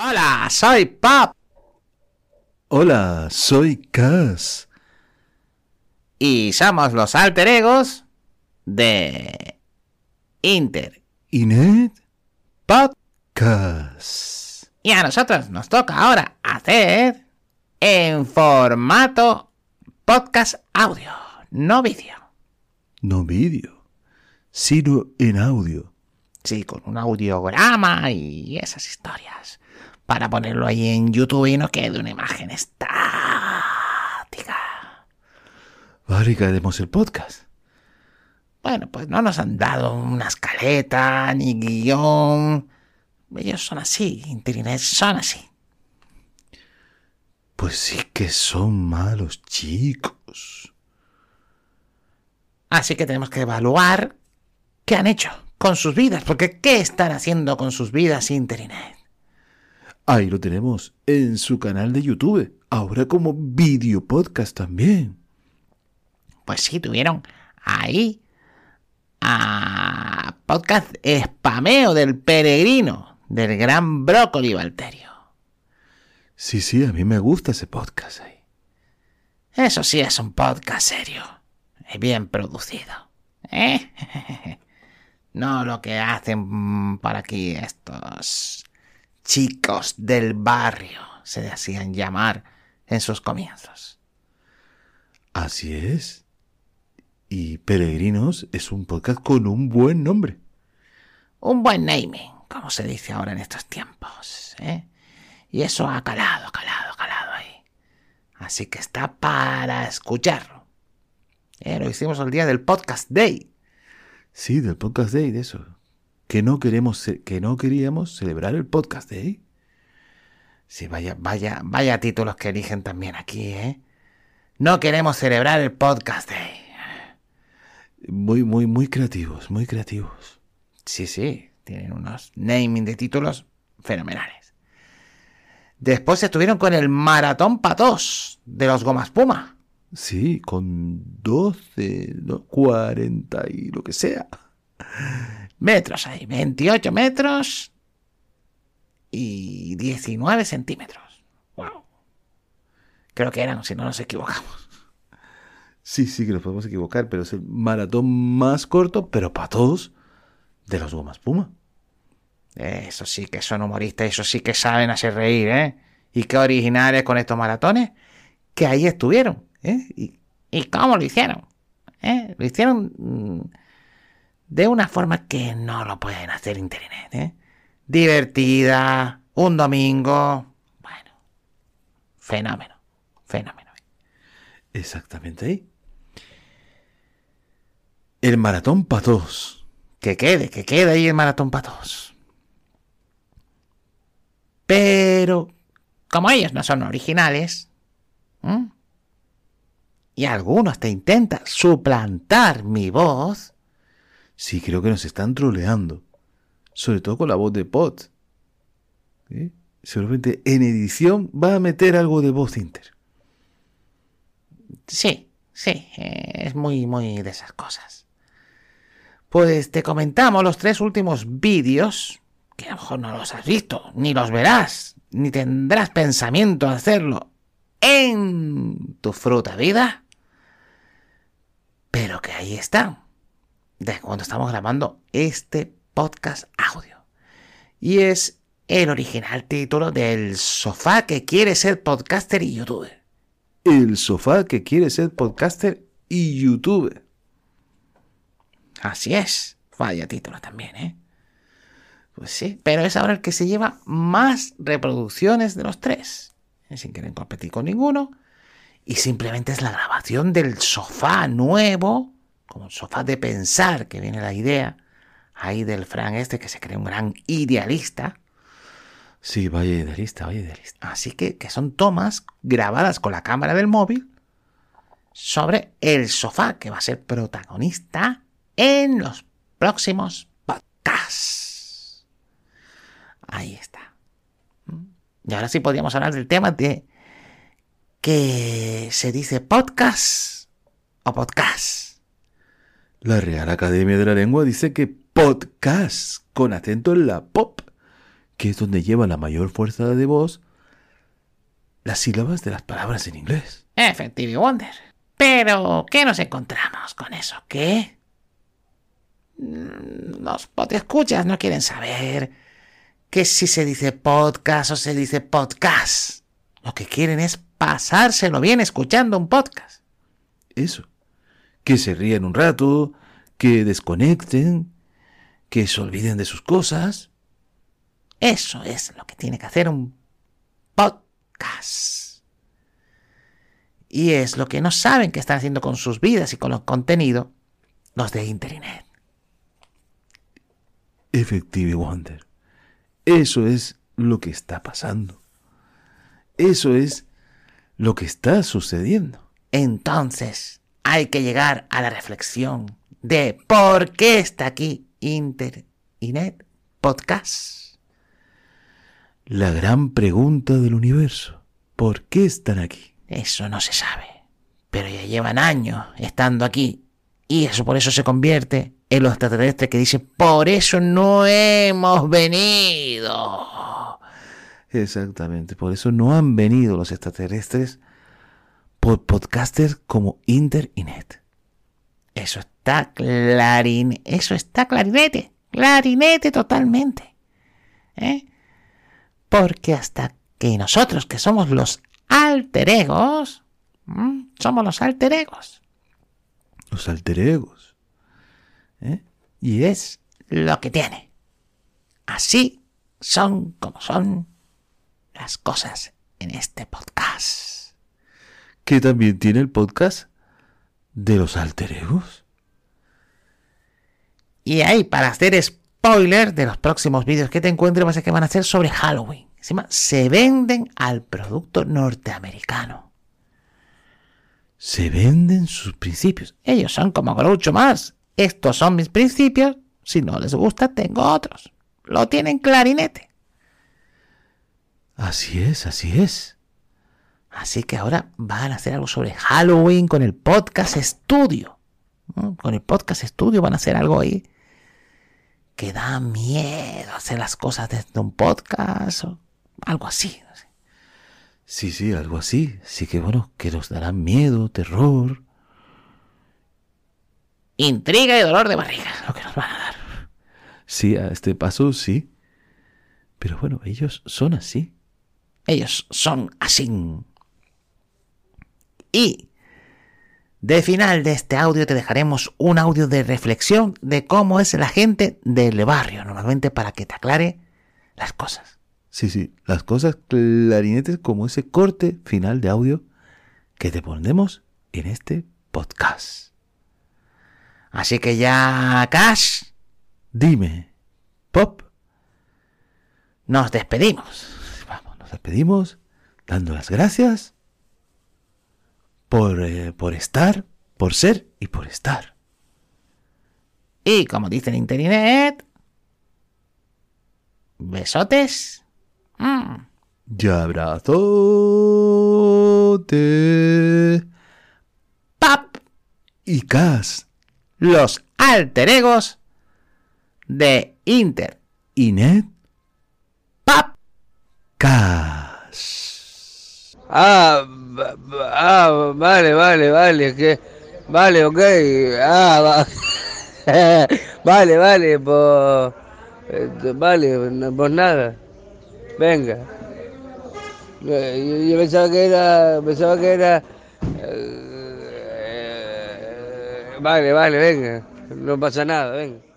Hola, soy Pop. Hola, soy Cass. Y somos los alter egos de Inter. Inet Podcast. Y a nosotros nos toca ahora hacer en formato podcast audio, no vídeo. No vídeo, sino en audio. Sí, con un audiograma y esas historias. Para ponerlo ahí en YouTube y no quede una imagen estática. Vale, que haremos el podcast. Bueno, pues no nos han dado una escaleta ni guion. Ellos son así, Internet son así. Pues sí que son malos chicos. Así que tenemos que evaluar qué han hecho con sus vidas, porque ¿qué están haciendo con sus vidas Internet? Ahí lo tenemos, en su canal de YouTube. Ahora como video podcast también. Pues sí, tuvieron ahí a podcast spameo del peregrino, del gran brócoli Valterio. Sí, sí, a mí me gusta ese podcast ahí. Eso sí es un podcast serio y bien producido. ¿eh? No lo que hacen por aquí estos chicos del barrio, se hacían llamar en sus comienzos. Así es. Y Peregrinos es un podcast con un buen nombre. Un buen naming, como se dice ahora en estos tiempos. ¿eh? Y eso ha calado, calado, calado ahí. Así que está para escucharlo. ¿Eh? Lo hicimos el día del Podcast Day. Sí, del podcast day, de eso. Que no queremos, que no queríamos celebrar el podcast day. Sí, vaya, vaya, vaya títulos que eligen también aquí, ¿eh? No queremos celebrar el Podcast Day. Muy, muy, muy creativos, muy creativos. Sí, sí, tienen unos naming de títulos fenomenales. Después estuvieron con el Maratón Patos de los Gomas Puma. Sí, con 12, no, 40 y lo que sea. Metros ahí, 28 metros y 19 centímetros. Wow. Creo que eran, si no nos equivocamos. Sí, sí, que nos podemos equivocar, pero es el maratón más corto, pero para todos, de los Gomas Puma. Eso sí que son humoristas, eso sí que saben hacer reír, ¿eh? Y qué originales con estos maratones, que ahí estuvieron, ¿eh? Y, y cómo lo hicieron, ¿eh? Lo hicieron mm, de una forma que no lo pueden hacer internet, ¿eh? Divertida, un domingo, bueno, fenómeno, fenómeno. Exactamente ahí. El maratón para todos. Que quede, que quede ahí el maratón para todos. Pero, como ellos no son originales, y algunos te intentan suplantar mi voz, Sí, creo que nos están troleando. Sobre todo con la voz de Pot. Seguramente en edición va a meter algo de voz Inter. sí, sí, eh, es muy, muy de esas cosas. Pues te comentamos los tres últimos vídeos, que a lo mejor no los has visto, ni los verás, ni tendrás pensamiento de hacerlo en tu fruta vida, pero que ahí están, de cuando estamos grabando este podcast audio. Y es el original título del sofá que quiere ser podcaster y youtuber. El sofá que quiere ser podcaster y youtuber. Así es. Vaya título también, ¿eh? Pues sí, pero es ahora el que se lleva más reproducciones de los tres. Sin querer competir con ninguno. Y simplemente es la grabación del sofá nuevo, como sofá de pensar, que viene la idea ahí del Fran este, que se cree un gran idealista. Sí, vaya idealista, vaya idealista. Así que, que son tomas grabadas con la cámara del móvil sobre el sofá que va a ser protagonista en los próximos podcasts. Ahí está. Y ahora sí podríamos hablar del tema de que se dice podcast o podcast. La Real Academia de la Lengua dice que podcast, con acento en la pop, que es donde lleva la mayor fuerza de voz las sílabas de las palabras en inglés. Effective Wonder. Pero, ¿qué nos encontramos con eso? ¿Qué? Mm, Los escuchas no quieren saber que si se dice podcast o se dice podcast. Lo que quieren es pasárselo bien escuchando un podcast. Eso. Que se rían un rato, que desconecten, que se olviden de sus cosas. Eso es lo que tiene que hacer un podcast. Y es lo que no saben que están haciendo con sus vidas y con el contenido los de Internet. Effective Wonder. Eso es lo que está pasando. Eso es lo que está sucediendo. Entonces, hay que llegar a la reflexión de por qué está aquí Internet Podcast. La gran pregunta del universo. ¿Por qué están aquí? Eso no se sabe. Pero ya llevan años estando aquí. Y eso por eso se convierte en los extraterrestres que dicen, por eso no hemos venido. Exactamente. Por eso no han venido los extraterrestres por podcasters como Internet. Eso está clarín, eso está clarinete, clarinete totalmente. ¿Eh? Porque hasta que nosotros, que somos los alter egos, ¿m? somos los alter egos, Los alter egos. ¿Eh? y es lo que tiene. Así son como son las cosas en este podcast. Que también tiene el podcast de los alter egos. Y ahí, para hacer spoiler de los próximos vídeos que te encuentres, vas a que van a ser sobre Halloween. Encima, se venden al producto norteamericano. Se venden sus principios. Ellos son como Groucho más. Estos son mis principios. Si no les gusta, tengo otros. Lo tienen clarinete. Así es, así es. Así que ahora van a hacer algo sobre Halloween con el podcast estudio. ¿no? Con el podcast estudio van a hacer algo ahí que da miedo hacer las cosas desde un podcast o algo así. no sé. Sí, sí, algo así. Sí que bueno, que nos darán miedo, terror. Intriga y dolor de barriga, lo que nos van a dar. Sí, a este paso sí. Pero bueno, ellos son así. Ellos son así. Y de final de este audio te dejaremos un audio de reflexión de cómo es la gente del barrio, normalmente para que te aclare las cosas. Sí, sí, las cosas clarinetes como ese corte final de audio que te pondremos en este podcast. Así que ya, Cash, Dime, Pop, nos despedimos. vamos, nos despedimos dando las gracias por, eh, por estar, por ser y por estar. Y como dice en internet, besotes. Mm. Y abrazote. Pap, Y cas. los alter egos de Inter. Inet. Pap. Cas. Ah, ah, vale, vale, vale, que vale, ok, ah, va- vale, vale, pues, eh, vale, pues nada, venga. Eh, Yo, pensaba que era, pensaba que era, eh, vale, vale, venga, no pasa nada, venga.